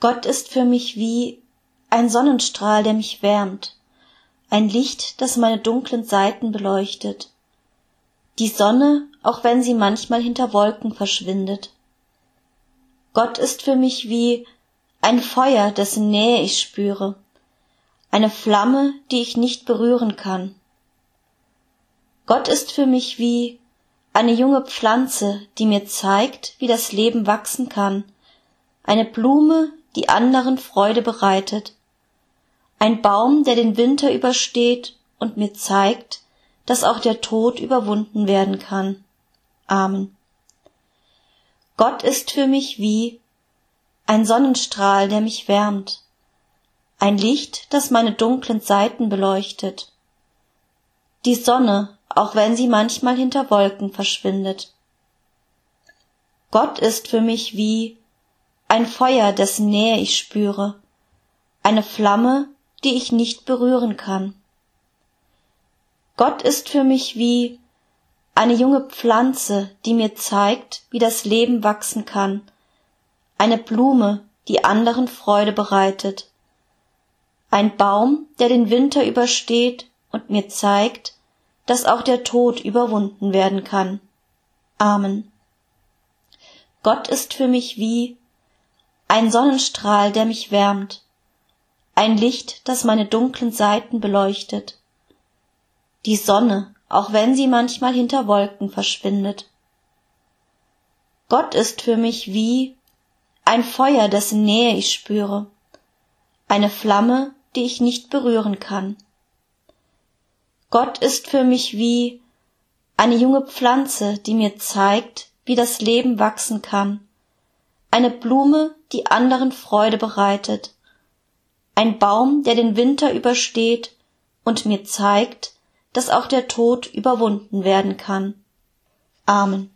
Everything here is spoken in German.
Gott ist für mich wie ein Sonnenstrahl, der mich wärmt, ein Licht, das meine dunklen Seiten beleuchtet. Die Sonne, auch wenn sie manchmal hinter Wolken verschwindet. Gott ist für mich wie ein Feuer, dessen Nähe ich spüre, eine Flamme, die ich nicht berühren kann. Gott ist für mich wie eine junge Pflanze, die mir zeigt, wie das Leben wachsen kann, eine Blume, die anderen Freude bereitet, ein Baum, der den Winter übersteht und mir zeigt, dass auch der Tod überwunden werden kann. Amen. Gott ist für mich wie ein Sonnenstrahl, der mich wärmt, ein Licht, das meine dunklen Seiten beleuchtet. Die Sonne, auch wenn sie manchmal hinter Wolken verschwindet. Gott ist für mich wie ein Feuer, dessen Nähe ich spüre, eine Flamme, die ich nicht berühren kann. Gott ist für mich wie eine junge Pflanze, die mir zeigt, wie das Leben wachsen kann, eine Blume, die anderen Freude bereitet, ein Baum, der den Winter übersteht und mir zeigt, dass auch der Tod überwunden werden kann. Amen. Gott ist für mich wie ein Sonnenstrahl, der mich wärmt, ein Licht, das meine dunklen Seiten beleuchtet. Die Sonne, auch wenn sie manchmal hinter Wolken verschwindet. Gott ist für mich wie ein Feuer, dessen Nähe ich spüre, eine Flamme, die ich nicht berühren kann. Gott ist für mich wie eine junge Pflanze, die mir zeigt, wie das Leben wachsen kann, eine Blume, die anderen Freude bereitet, ein Baum, der den Winter übersteht und mir zeigt, dass auch der Tod überwunden werden kann. Amen.